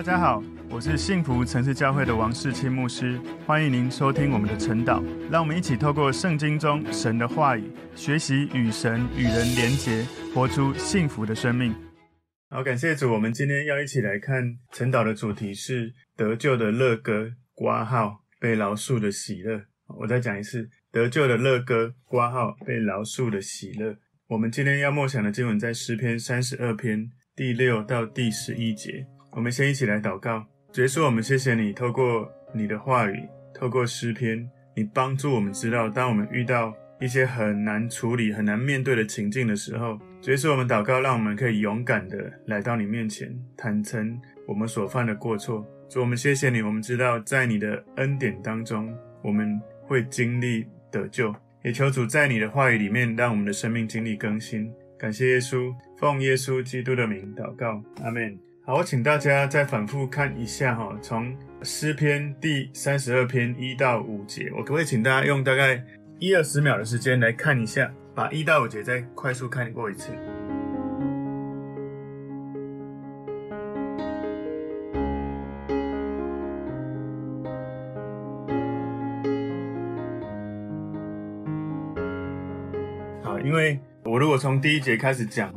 大家好，我是幸福城市教会的王世清牧师，欢迎您收听我们的晨祷。让我们一起透过圣经中神的话语，学习与神与人连结，活出幸福的生命。好，感谢主，我们今天要一起来看晨祷的主题是得救的乐歌，括号被饶恕的喜乐。我再讲一次，得救的乐歌，括号被饶恕的喜乐。我们今天要默想的经文在诗篇三十二篇第六到第十一节。我们先一起来祷告，主耶稣，我们谢谢你，透过你的话语，透过诗篇，你帮助我们知道，当我们遇到一些很难处理、很难面对的情境的时候，主耶稣，我们祷告，让我们可以勇敢的来到你面前，坦诚我们所犯的过错。主，我们谢谢你，我们知道在你的恩典当中，我们会经历得救，也求主在你的话语里面，让我们的生命经历更新。感谢耶稣，奉耶稣基督的名祷告，阿门。好，我请大家再反复看一下哈，从诗篇第三十二篇一到五节，我可不可以请大家用大概一二十秒的时间来看一下，把一到五节再快速看过一次。好，因为我如果从第一节开始讲，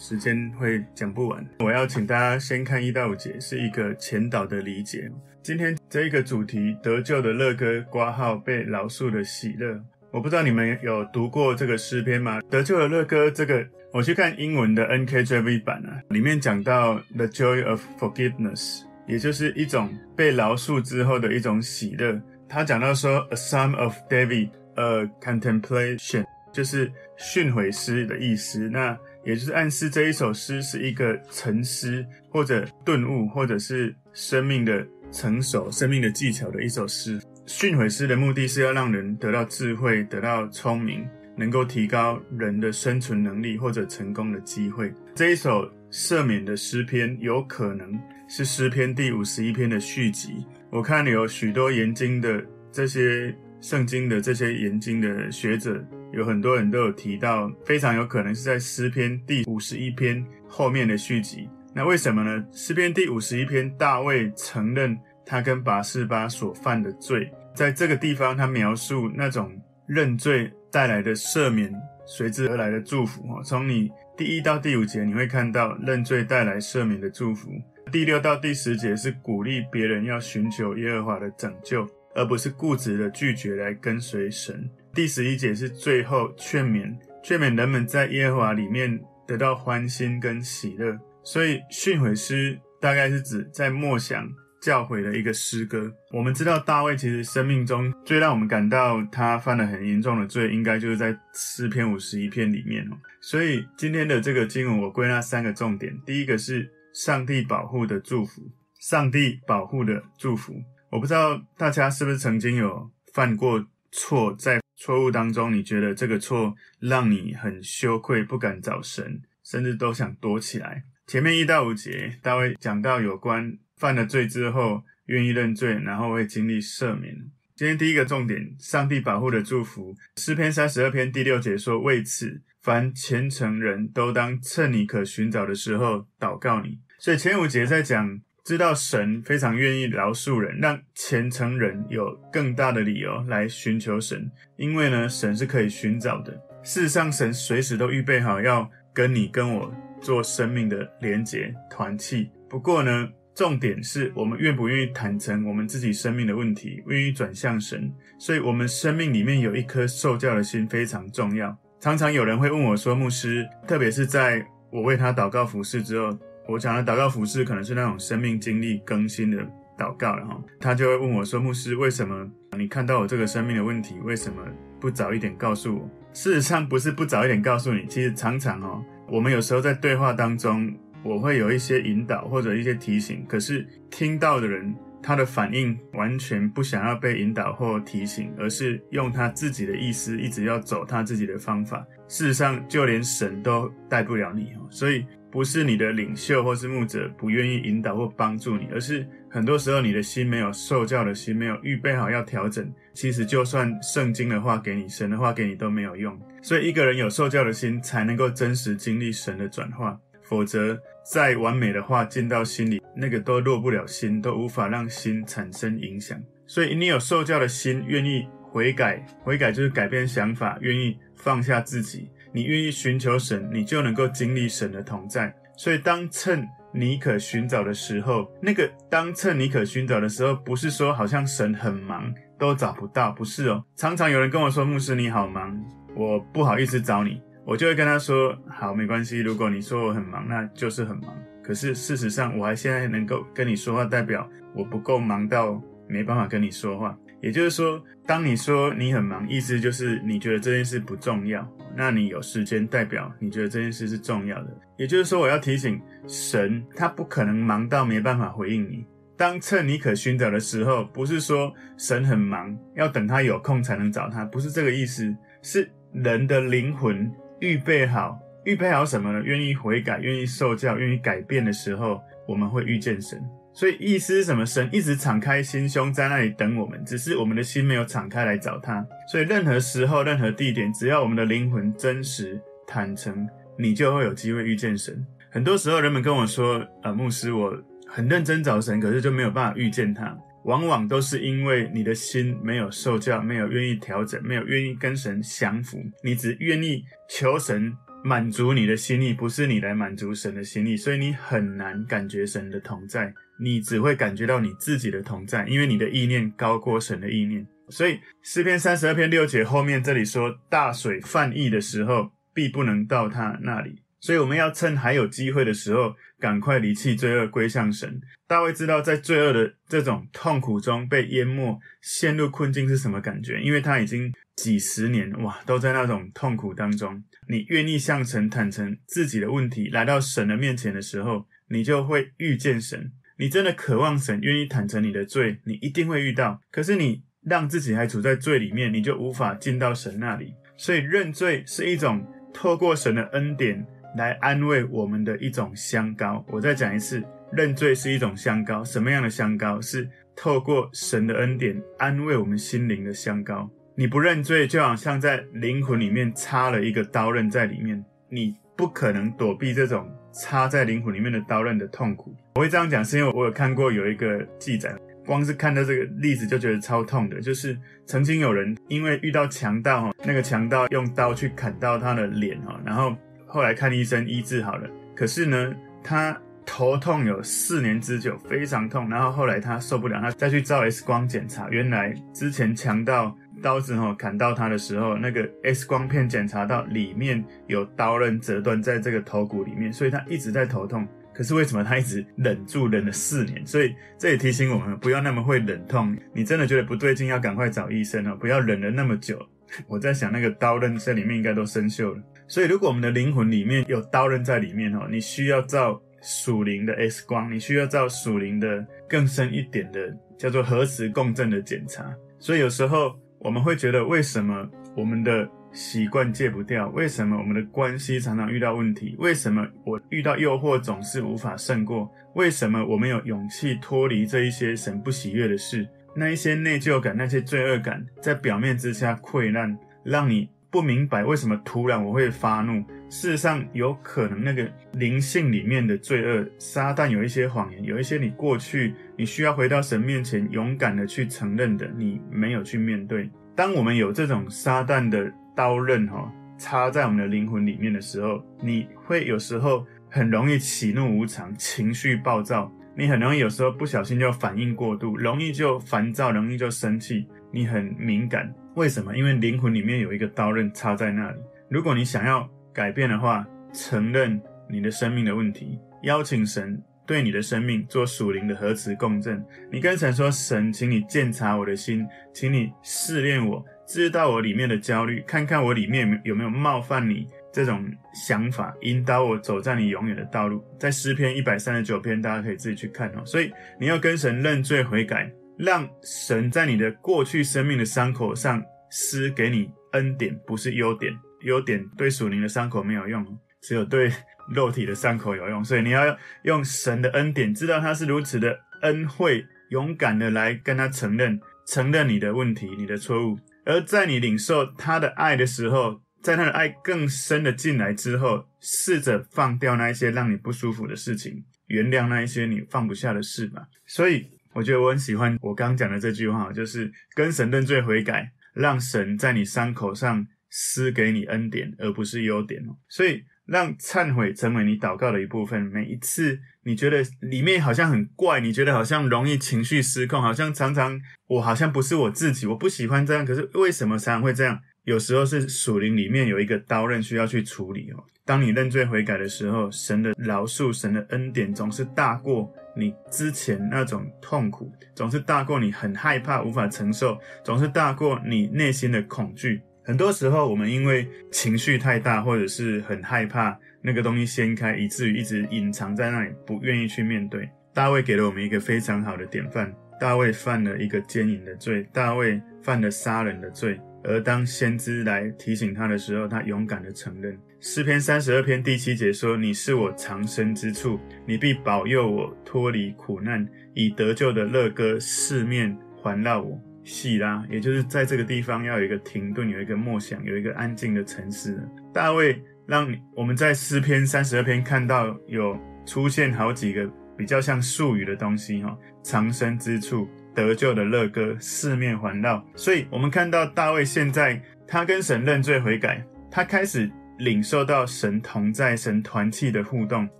时间会讲不完，我要请大家先看一到五节，是一个前导的理解。今天这一个主题，得救的乐歌，括号被饶恕的喜乐。我不知道你们有读过这个诗篇吗？得救的乐歌，这个我去看英文的 NKJV 版啊，里面讲到 The joy of forgiveness，也就是一种被饶恕之后的一种喜乐。他讲到说，A Psalm of David，A contemplation，就是训诲诗的意思。那也就是暗示这一首诗是一个沉思，或者顿悟，或者是生命的成熟、生命的技巧的一首诗。训诲诗的目的是要让人得到智慧、得到聪明，能够提高人的生存能力或者成功的机会。这一首赦免的诗篇有可能是诗篇第五十一篇的续集。我看有许多研经的这些圣经的这些研经的学者。有很多人都有提到，非常有可能是在诗篇第五十一篇后面的续集。那为什么呢？诗篇第五十一篇，大卫承认他跟拔示巴所犯的罪，在这个地方，他描述那种认罪带来的赦免，随之而来的祝福。从你第一到第五节，你会看到认罪带来赦免的祝福。第六到第十节是鼓励别人要寻求耶和华的拯救，而不是固执的拒绝来跟随神。第十一节是最后劝勉，劝勉人们在耶和华里面得到欢心跟喜乐。所以训诲诗大概是指在默想教诲的一个诗歌。我们知道大卫其实生命中最让我们感到他犯了很严重的罪，应该就是在诗篇五十一篇里面哦。所以今天的这个经文，我归纳三个重点：第一个是上帝保护的祝福，上帝保护的祝福。我不知道大家是不是曾经有犯过错，在错误当中，你觉得这个错让你很羞愧，不敢找神，甚至都想躲起来。前面一到五节，大卫讲到有关犯了罪之后愿意认罪，然后会经历赦免。今天第一个重点，上帝保护的祝福。诗篇三十二篇第六节说：“为此，凡虔诚人都当趁你可寻找的时候祷告你。”所以前五节在讲。知道神非常愿意饶恕人，让虔诚人有更大的理由来寻求神，因为呢，神是可以寻找的。事实上，神随时都预备好要跟你跟我做生命的连结团契。不过呢，重点是我们愿不愿意坦诚我们自己生命的问题，愿意转向神。所以，我们生命里面有一颗受教的心非常重要。常常有人会问我说：“牧师，特别是在我为他祷告服侍之后。”我讲的祷告服事可能是那种生命经历更新的祷告，然后他就会问我说：“牧师，为什么你看到我这个生命的问题，为什么不早一点告诉我？”事实上不是不早一点告诉你，其实常常哦，我们有时候在对话当中，我会有一些引导或者一些提醒，可是听到的人他的反应完全不想要被引导或提醒，而是用他自己的意思一直要走他自己的方法。事实上，就连神都带不了你哦，所以。不是你的领袖或是牧者不愿意引导或帮助你，而是很多时候你的心没有受教的心，没有预备好要调整。其实就算圣经的话给你，神的话给你都没有用。所以一个人有受教的心，才能够真实经历神的转化。否则，再完美的话进到心里，那个都落不了心，都无法让心产生影响。所以你有受教的心，愿意悔改，悔改就是改变想法，愿意放下自己，你愿意寻求神，你就能够经历神的同在。所以当趁你可寻找的时候，那个当趁你可寻找的时候，不是说好像神很忙都找不到，不是哦。常常有人跟我说：“牧师你好忙，我不好意思找你。”我就会跟他说：“好，没关系。如果你说我很忙，那就是很忙。可是事实上，我还现在能够跟你说话，代表我不够忙到没办法跟你说话。也就是说，当你说你很忙，意思就是你觉得这件事不重要。那你有时间，代表你觉得这件事是重要的。也就是说，我要提醒神，他不可能忙到没办法回应你。当趁你可寻找的时候，不是说神很忙，要等他有空才能找他，不是这个意思。是人的灵魂。”预备好，预备好什么呢？愿意悔改，愿意受教，愿意改变的时候，我们会遇见神。所以意思是什么？神一直敞开心胸在那里等我们，只是我们的心没有敞开来找他。所以任何时候、任何地点，只要我们的灵魂真实、坦诚，你就会有机会遇见神。很多时候，人们跟我说：“呃，牧师，我很认真找神，可是就没有办法遇见他。”往往都是因为你的心没有受教，没有愿意调整，没有愿意跟神降服。你只愿意求神满足你的心意，不是你来满足神的心意，所以你很难感觉神的同在。你只会感觉到你自己的同在，因为你的意念高过神的意念。所以诗篇三十二篇六节后面这里说：“大水泛溢的时候，必不能到他那里。”所以我们要趁还有机会的时候，赶快离弃罪恶，归向神。大卫知道在罪恶的这种痛苦中被淹没、陷入困境是什么感觉，因为他已经几十年哇都在那种痛苦当中。你愿意向神坦诚自己的问题，来到神的面前的时候，你就会遇见神。你真的渴望神，愿意坦诚你的罪，你一定会遇到。可是你让自己还处在罪里面，你就无法进到神那里。所以认罪是一种透过神的恩典。来安慰我们的一种香膏。我再讲一次，认罪是一种香膏。什么样的香膏？是透过神的恩典安慰我们心灵的香膏。你不认罪，就好像在灵魂里面插了一个刀刃在里面，你不可能躲避这种插在灵魂里面的刀刃的痛苦。我会这样讲，是因为我有看过有一个记载，光是看到这个例子就觉得超痛的。就是曾经有人因为遇到强盗哈，那个强盗用刀去砍到他的脸哈，然后。后来看医生医治好了，可是呢，他头痛有四年之久，非常痛。然后后来他受不了，他再去照 X 光检查，原来之前强盗刀子吼砍到他的时候，那个 X 光片检查到里面有刀刃折断在这个头骨里面，所以他一直在头痛。可是为什么他一直忍住忍了四年？所以这也提醒我们不要那么会忍痛。你真的觉得不对劲，要赶快找医生哦，不要忍了那么久。我在想那个刀刃在里面应该都生锈了。所以，如果我们的灵魂里面有刀刃在里面哦，你需要照属灵的 X 光，你需要照属灵的更深一点的叫做核磁共振的检查。所以有时候我们会觉得，为什么我们的习惯戒不掉？为什么我们的关系常常遇到问题？为什么我遇到诱惑总是无法胜过？为什么我没有勇气脱离这一些神不喜悦的事？那一些内疚感、那些罪恶感，在表面之下溃烂，让你。不明白为什么突然我会发怒？事实上，有可能那个灵性里面的罪恶，撒旦有一些谎言，有一些你过去你需要回到神面前勇敢的去承认的，你没有去面对。当我们有这种撒旦的刀刃哈插在我们的灵魂里面的时候，你会有时候很容易喜怒无常，情绪暴躁，你很容易有时候不小心就反应过度，容易就烦躁，容易就生气，你很敏感。为什么？因为灵魂里面有一个刀刃插在那里。如果你想要改变的话，承认你的生命的问题，邀请神对你的生命做属灵的核磁共振。你跟神说：“神，请你鉴察我的心，请你试炼我，知道我里面的焦虑，看看我里面有没有冒犯你这种想法，引导我走在你永远的道路。”在诗篇一百三十九篇，大家可以自己去看哦。所以你要跟神认罪悔改。让神在你的过去生命的伤口上施给你恩典，不是优点。优点对属灵的伤口没有用，只有对肉体的伤口有用。所以你要用神的恩典，知道他是如此的恩惠，勇敢的来跟他承认，承认你的问题、你的错误。而在你领受他的爱的时候，在他的爱更深的进来之后，试着放掉那一些让你不舒服的事情。原谅那一些你放不下的事吧。所以我觉得我很喜欢我刚讲的这句话，就是跟神认罪悔改，让神在你伤口上施给你恩典，而不是优点哦。所以。让忏悔成为你祷告的一部分。每一次你觉得里面好像很怪，你觉得好像容易情绪失控，好像常常我好像不是我自己，我不喜欢这样。可是为什么常常会这样？有时候是属灵里面有一个刀刃需要去处理哦。当你认罪悔改的时候，神的饶恕、神的恩典总是大过你之前那种痛苦，总是大过你很害怕、无法承受，总是大过你内心的恐惧。很多时候，我们因为情绪太大，或者是很害怕那个东西掀开，以至于一直隐藏在那里，不愿意去面对。大卫给了我们一个非常好的典范。大卫犯了一个奸淫的罪，大卫犯了杀人的罪，而当先知来提醒他的时候，他勇敢地承认。诗篇三十二篇第七节说：“你是我藏身之处，你必保佑我脱离苦难，以得救的乐歌四面环绕我。”细拉，也就是在这个地方要有一个停顿，有一个默想，有一个安静的沉思。大卫让我们在诗篇三十二篇看到有出现好几个比较像术语的东西哈，藏身之处、得救的乐歌、四面环绕。所以我们看到大卫现在他跟神认罪悔改，他开始领受到神同在、神团契的互动，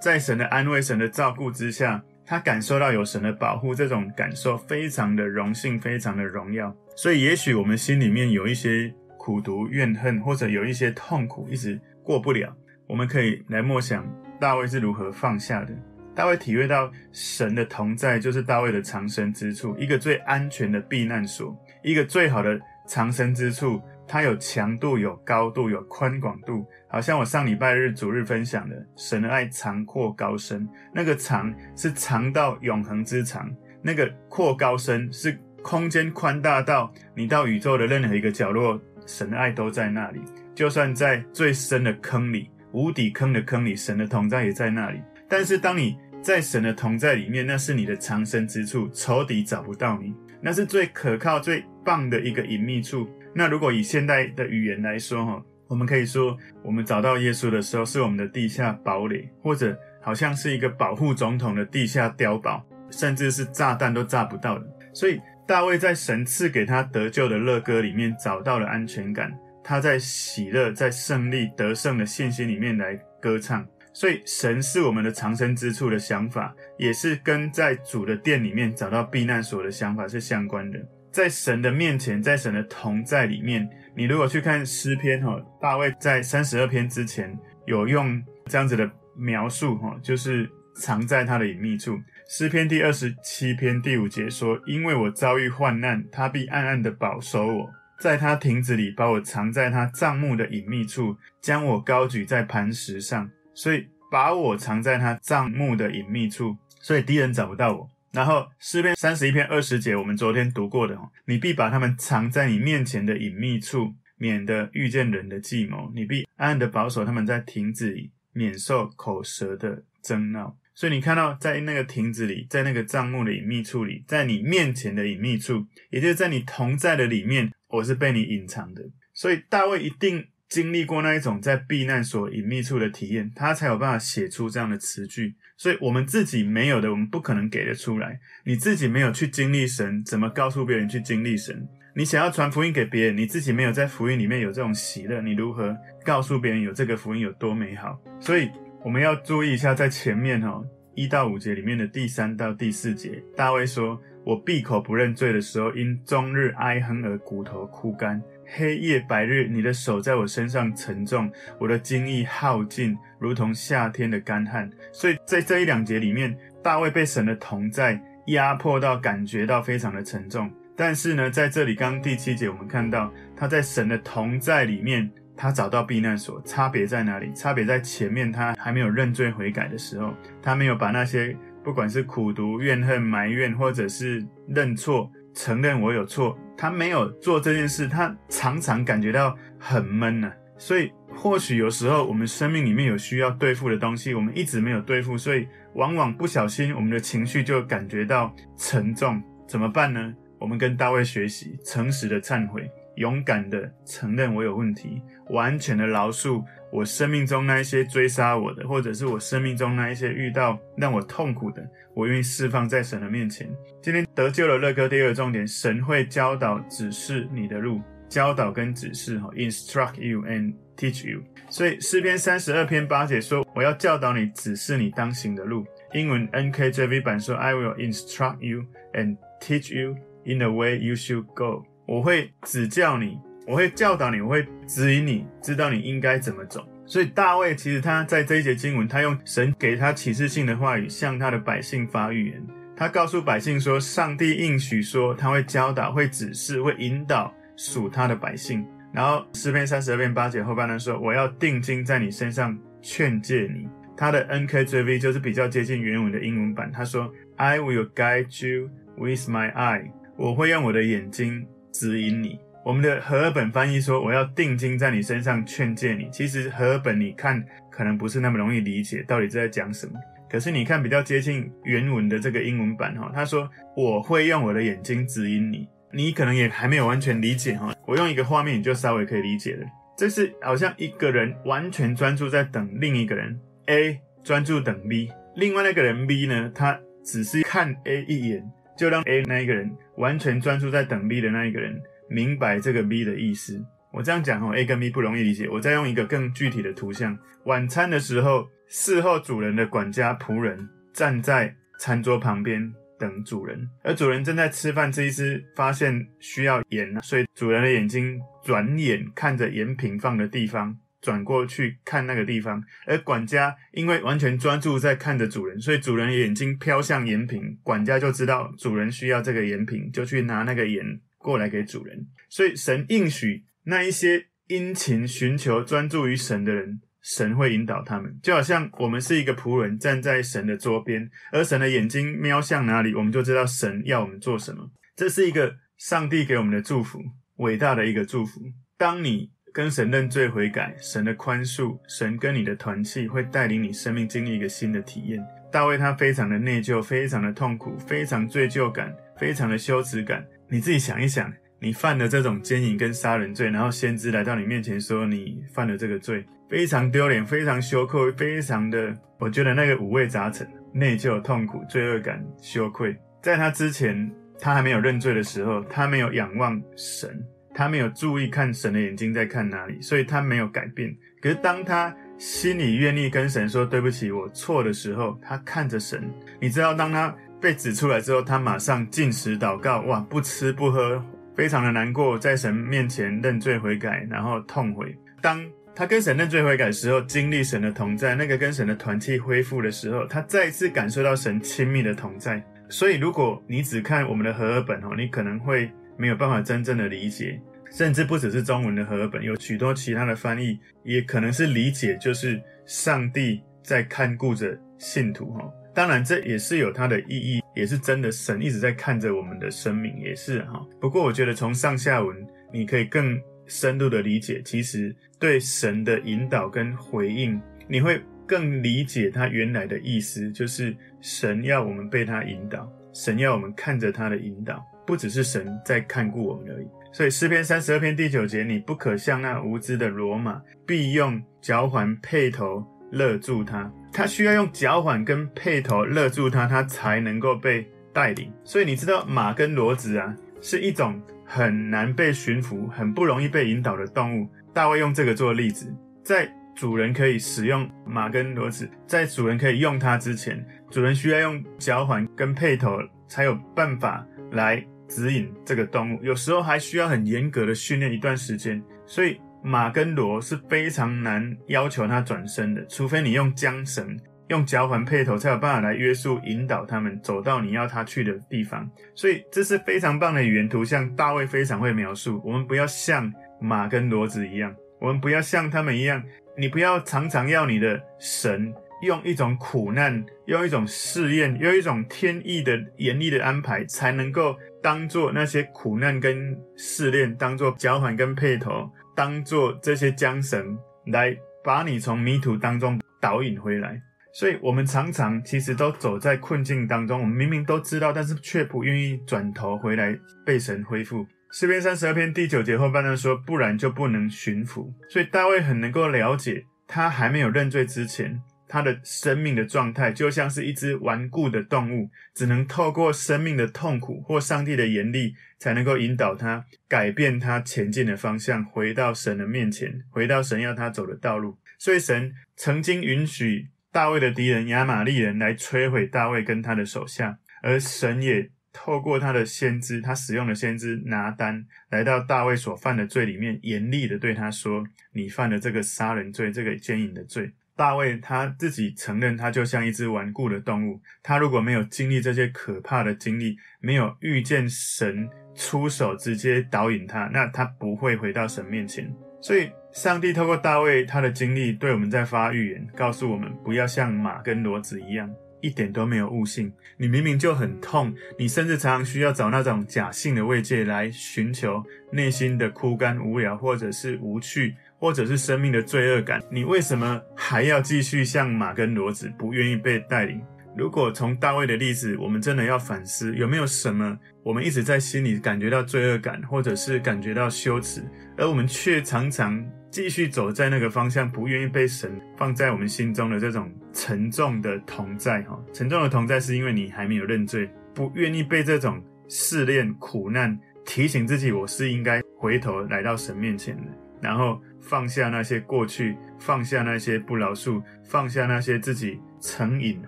在神的安慰、神的照顾之下。他感受到有神的保护，这种感受非常的荣幸，非常的荣耀。所以，也许我们心里面有一些苦毒、怨恨，或者有一些痛苦，一直过不了。我们可以来默想大卫是如何放下的。大卫体会到神的同在，就是大卫的藏身之处，一个最安全的避难所，一个最好的藏身之处。它有强度，有高度，有宽广度，好像我上礼拜日主日分享的，神的爱长阔高深，那个长是长到永恒之长，那个阔高深是空间宽大到你到宇宙的任何一个角落，神的爱都在那里。就算在最深的坑里，无底坑的坑里，神的同在也在那里。但是当你在神的同在里面，那是你的藏身之处，仇敌找不到你，那是最可靠、最棒的一个隐秘处。那如果以现代的语言来说，哈，我们可以说，我们找到耶稣的时候，是我们的地下堡垒，或者好像是一个保护总统的地下碉堡，甚至是炸弹都炸不到的。所以大卫在神赐给他得救的乐歌里面找到了安全感，他在喜乐、在胜利得胜的信心里面来歌唱。所以神是我们的藏身之处的想法，也是跟在主的殿里面找到避难所的想法是相关的。在神的面前，在神的同在里面，你如果去看诗篇哈，大卫在三十二篇之前有用这样子的描述哈，就是藏在他的隐秘处。诗篇第二十七篇第五节说：“因为我遭遇患难，他必暗暗的保守我，在他亭子里把我藏在他帐幕的隐秘处，将我高举在磐石上，所以把我藏在他帐幕的隐秘处，所以敌人找不到我。”然后诗篇三十一篇二十节，我们昨天读过的哦，你必把他们藏在你面前的隐秘处，免得遇见人的计谋；你必暗暗的保守他们在亭子里，免受口舌的争闹。所以你看到，在那个亭子里，在那个帐幕的隐秘处里，在你面前的隐秘处，也就是在你同在的里面，我是被你隐藏的。所以大卫一定经历过那一种在避难所隐秘处的体验，他才有办法写出这样的词句。所以我们自己没有的，我们不可能给得出来。你自己没有去经历神，怎么告诉别人去经历神？你想要传福音给别人，你自己没有在福音里面有这种喜乐，你如何告诉别人有这个福音有多美好？所以我们要注意一下，在前面哈一到五节里面的第三到第四节，大卫说：“我闭口不认罪的时候，因终日哀哼而骨头枯干。”黑夜白日，你的手在我身上沉重，我的精力耗尽，如同夏天的干旱。所以在这一两节里面，大卫被神的同在压迫到，感觉到非常的沉重。但是呢，在这里刚第七节，我们看到他在神的同在里面，他找到避难所。差别在哪里？差别在前面，他还没有认罪悔改的时候，他没有把那些不管是苦毒、怨恨、埋怨，或者是认错。承认我有错，他没有做这件事，他常常感觉到很闷呢、所以或许有时候我们生命里面有需要对付的东西，我们一直没有对付，所以往往不小心我们的情绪就感觉到沉重。怎么办呢？我们跟大卫学习，诚实的忏悔，勇敢的承认我有问题，完全的饶恕，我生命中那一些追杀我的，或者是我生命中那一些遇到让我痛苦的，我愿意释放在神的面前。今天得救了乐歌第二个重点，神会教导指示你的路，教导跟指示哈，instruct you and teach you。所以诗篇三十二篇八节说，我要教导你，指示你当行的路。英文 NKJV 版说，I will instruct you and teach you in the way you should go。我会指教你。我会教导你，我会指引你，知道你应该怎么走。所以大卫其实他在这一节经文，他用神给他启示性的话语向他的百姓发预言。他告诉百姓说，上帝应许说他会教导、会指示、会引导属他的百姓。然后诗篇三十二篇八节后半段说：“我要定睛在你身上，劝诫你。”他的 NKJV 就是比较接近原文的英文版。他说：“I will guide you with my eye。”我会用我的眼睛指引你。我们的和合本翻译说：“我要定睛在你身上，劝诫你。”其实和合本你看可能不是那么容易理解，到底在讲什么。可是你看比较接近原文的这个英文版哈，他说：“我会用我的眼睛指引你。”你可能也还没有完全理解哈。我用一个画面，你就稍微可以理解了。这是好像一个人完全专注在等另一个人 A 专注等 B，另外那个人 B 呢，他只是看 A 一眼，就让 A 那一个人完全专注在等 B 的那一个人。明白这个 B 的意思，我这样讲哦，A 跟 B 不容易理解。我再用一个更具体的图像：晚餐的时候，伺候主人的管家仆人站在餐桌旁边等主人，而主人正在吃饭吃一吃，发现需要盐，所以主人的眼睛转眼看着盐瓶放的地方，转过去看那个地方，而管家因为完全专注在看着主人，所以主人的眼睛飘向盐瓶，管家就知道主人需要这个盐瓶，就去拿那个盐。过来给主人，所以神应许那一些殷勤寻求、专注于神的人，神会引导他们。就好像我们是一个仆人，站在神的桌边，而神的眼睛瞄向哪里，我们就知道神要我们做什么。这是一个上帝给我们的祝福，伟大的一个祝福。当你跟神认罪悔改，神的宽恕，神跟你的团契会带领你生命经历一个新的体验。大卫他非常的内疚，非常的痛苦，非常罪疚感，非常的羞耻感。你自己想一想，你犯了这种奸淫跟杀人罪，然后先知来到你面前说你犯了这个罪，非常丢脸，非常羞愧，非常的，我觉得那个五味杂陈，内疚、痛苦、罪恶感、羞愧。在他之前，他还没有认罪的时候，他没有仰望神，他没有注意看神的眼睛在看哪里，所以他没有改变。可是当他心里愿意跟神说对不起，我错的时候，他看着神，你知道，当他。被指出来之后，他马上禁食祷告，哇，不吃不喝，非常的难过，在神面前认罪悔改，然后痛悔。当他跟神认罪悔改的时候，经历神的同在，那个跟神的团契恢复的时候，他再一次感受到神亲密的同在。所以，如果你只看我们的和合本哦，你可能会没有办法真正的理解，甚至不只是中文的和合本，有许多其他的翻译，也可能是理解，就是上帝在看顾着信徒哈。当然，这也是有它的意义，也是真的。神一直在看着我们的生命，也是哈。不过，我觉得从上下文，你可以更深入的理解，其实对神的引导跟回应，你会更理解他原来的意思，就是神要我们被他引导，神要我们看着他的引导，不只是神在看顾我们而已。所以诗篇三十二篇第九节，你不可像那无知的骡马，必用脚环配头勒住它。他需要用脚环跟配头勒住他，他才能够被带领。所以你知道马跟骡子啊，是一种很难被驯服、很不容易被引导的动物。大卫用这个做例子，在主人可以使用马跟骡子，在主人可以用它之前，主人需要用脚环跟配头才有办法来指引这个动物。有时候还需要很严格的训练一段时间。所以。马跟骡是非常难要求它转身的，除非你用缰绳、用脚环配头，才有办法来约束、引导他们走到你要他去的地方。所以这是非常棒的语言图像，大卫非常会描述。我们不要像马跟骡子一样，我们不要像他们一样。你不要常常要你的神用一种苦难、用一种试验、用一种天意的严厉的安排，才能够当做那些苦难跟试炼，当做脚环跟配头。当做这些缰绳来把你从迷途当中导引回来，所以我们常常其实都走在困境当中，我们明明都知道，但是却不愿意转头回来被神恢复。诗篇三十二篇第九节后半段说：“不然就不能驯服。”所以大卫很能够了解他还没有认罪之前，他的生命的状态就像是一只顽固的动物，只能透过生命的痛苦或上帝的严厉，才能够引导他改变他前进的方向，回到神的面前，回到神要他走的道路。所以神曾经允许大卫的敌人亚玛力人来摧毁大卫跟他的手下，而神也。透过他的先知，他使用的先知拿单来到大卫所犯的罪里面，严厉的对他说：“你犯了这个杀人罪，这个奸淫的罪。”大卫他自己承认，他就像一只顽固的动物。他如果没有经历这些可怕的经历，没有遇见神出手直接导引他，那他不会回到神面前。所以，上帝透过大卫他的经历，对我们在发预言，告诉我们不要像马跟骡子一样。一点都没有悟性，你明明就很痛，你甚至常常需要找那种假性的慰藉来寻求内心的枯干无聊，或者是无趣，或者是生命的罪恶感。你为什么还要继续像马跟骡子，不愿意被带领？如果从大卫的例子，我们真的要反思，有没有什么我们一直在心里感觉到罪恶感，或者是感觉到羞耻，而我们却常常。继续走在那个方向，不愿意被神放在我们心中的这种沉重的同在，哈，沉重的同在是因为你还没有认罪，不愿意被这种试炼苦难提醒自己，我是应该回头来到神面前的，然后放下那些过去，放下那些不饶恕，放下那些自己成瘾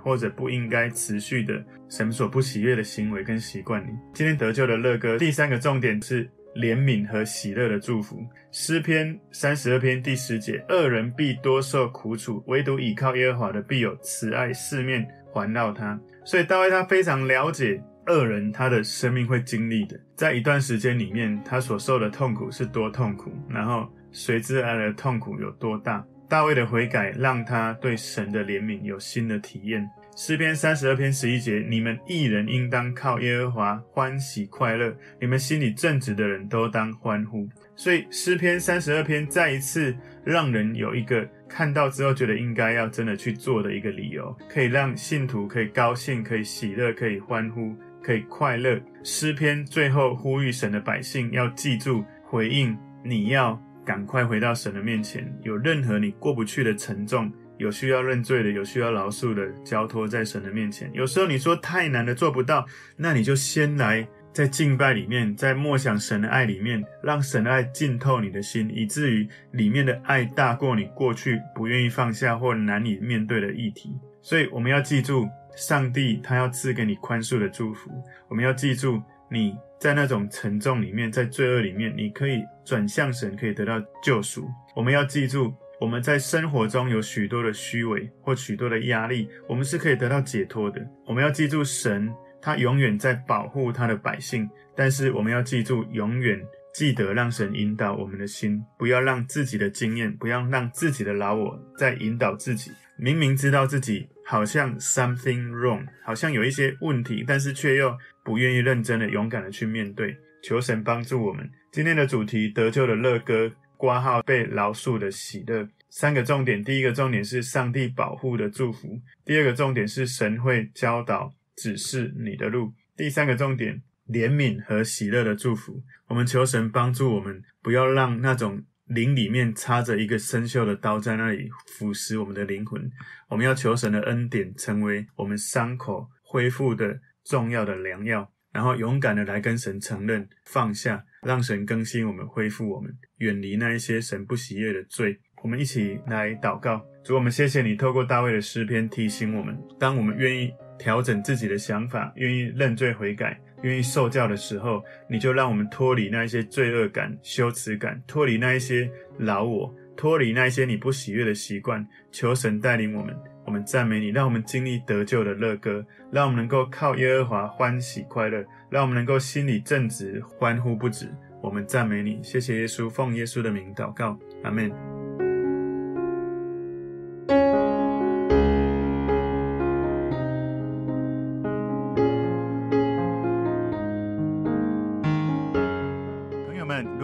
或者不应该持续的神所不喜悦的行为跟习惯里。今天得救的乐歌第三个重点是。怜悯和喜乐的祝福，诗篇三十二篇第十节：恶人必多受苦楚，唯独倚靠耶和华的必有慈爱，四面环绕他。所以大卫他非常了解恶人他的生命会经历的，在一段时间里面，他所受的痛苦是多痛苦，然后随之而来的痛苦有多大。大卫的悔改让他对神的怜悯有新的体验。诗篇三十二篇十一节：你们一人应当靠耶和华欢喜快乐，你们心里正直的人都当欢呼。所以诗篇三十二篇再一次让人有一个看到之后觉得应该要真的去做的一个理由，可以让信徒可以高兴、可以喜乐、可以欢呼、可以快乐。诗篇最后呼吁神的百姓要记住回应，你要赶快回到神的面前。有任何你过不去的沉重。有需要认罪的，有需要饶恕的，交托在神的面前。有时候你说太难的做不到，那你就先来在敬拜里面，在默想神的爱里面，让神的爱浸透你的心，以至于里面的爱大过你过去不愿意放下或难以面对的议题。所以我们要记住，上帝他要赐给你宽恕的祝福。我们要记住，你在那种沉重里面，在罪恶里面，你可以转向神，可以得到救赎。我们要记住。我们在生活中有许多的虚伪或许多的压力，我们是可以得到解脱的。我们要记住，神他永远在保护他的百姓，但是我们要记住，永远记得让神引导我们的心，不要让自己的经验，不要让自己的老我在引导自己。明明知道自己好像 something wrong，好像有一些问题，但是却又不愿意认真的、勇敢的去面对。求神帮助我们。今天的主题：得救的乐歌。挂号被饶恕的喜乐，三个重点。第一个重点是上帝保护的祝福；第二个重点是神会教导指示你的路；第三个重点，怜悯和喜乐的祝福。我们求神帮助我们，不要让那种灵里面插着一个生锈的刀在那里腐蚀我们的灵魂。我们要求神的恩典，成为我们伤口恢复的重要的良药。然后勇敢的来跟神承认，放下，让神更新我们，恢复我们，远离那一些神不喜悦的罪。我们一起来祷告，主，我们谢谢你透过大卫的诗篇提醒我们，当我们愿意调整自己的想法，愿意认罪悔改，愿意受教的时候，你就让我们脱离那一些罪恶感、羞耻感，脱离那一些老我，脱离那一些你不喜悦的习惯。求神带领我们。我们赞美你，让我们经历得救的乐歌，让我们能够靠耶和华欢喜快乐，让我们能够心里正直欢呼不止。我们赞美你，谢谢耶稣，奉耶稣的名祷告，阿门。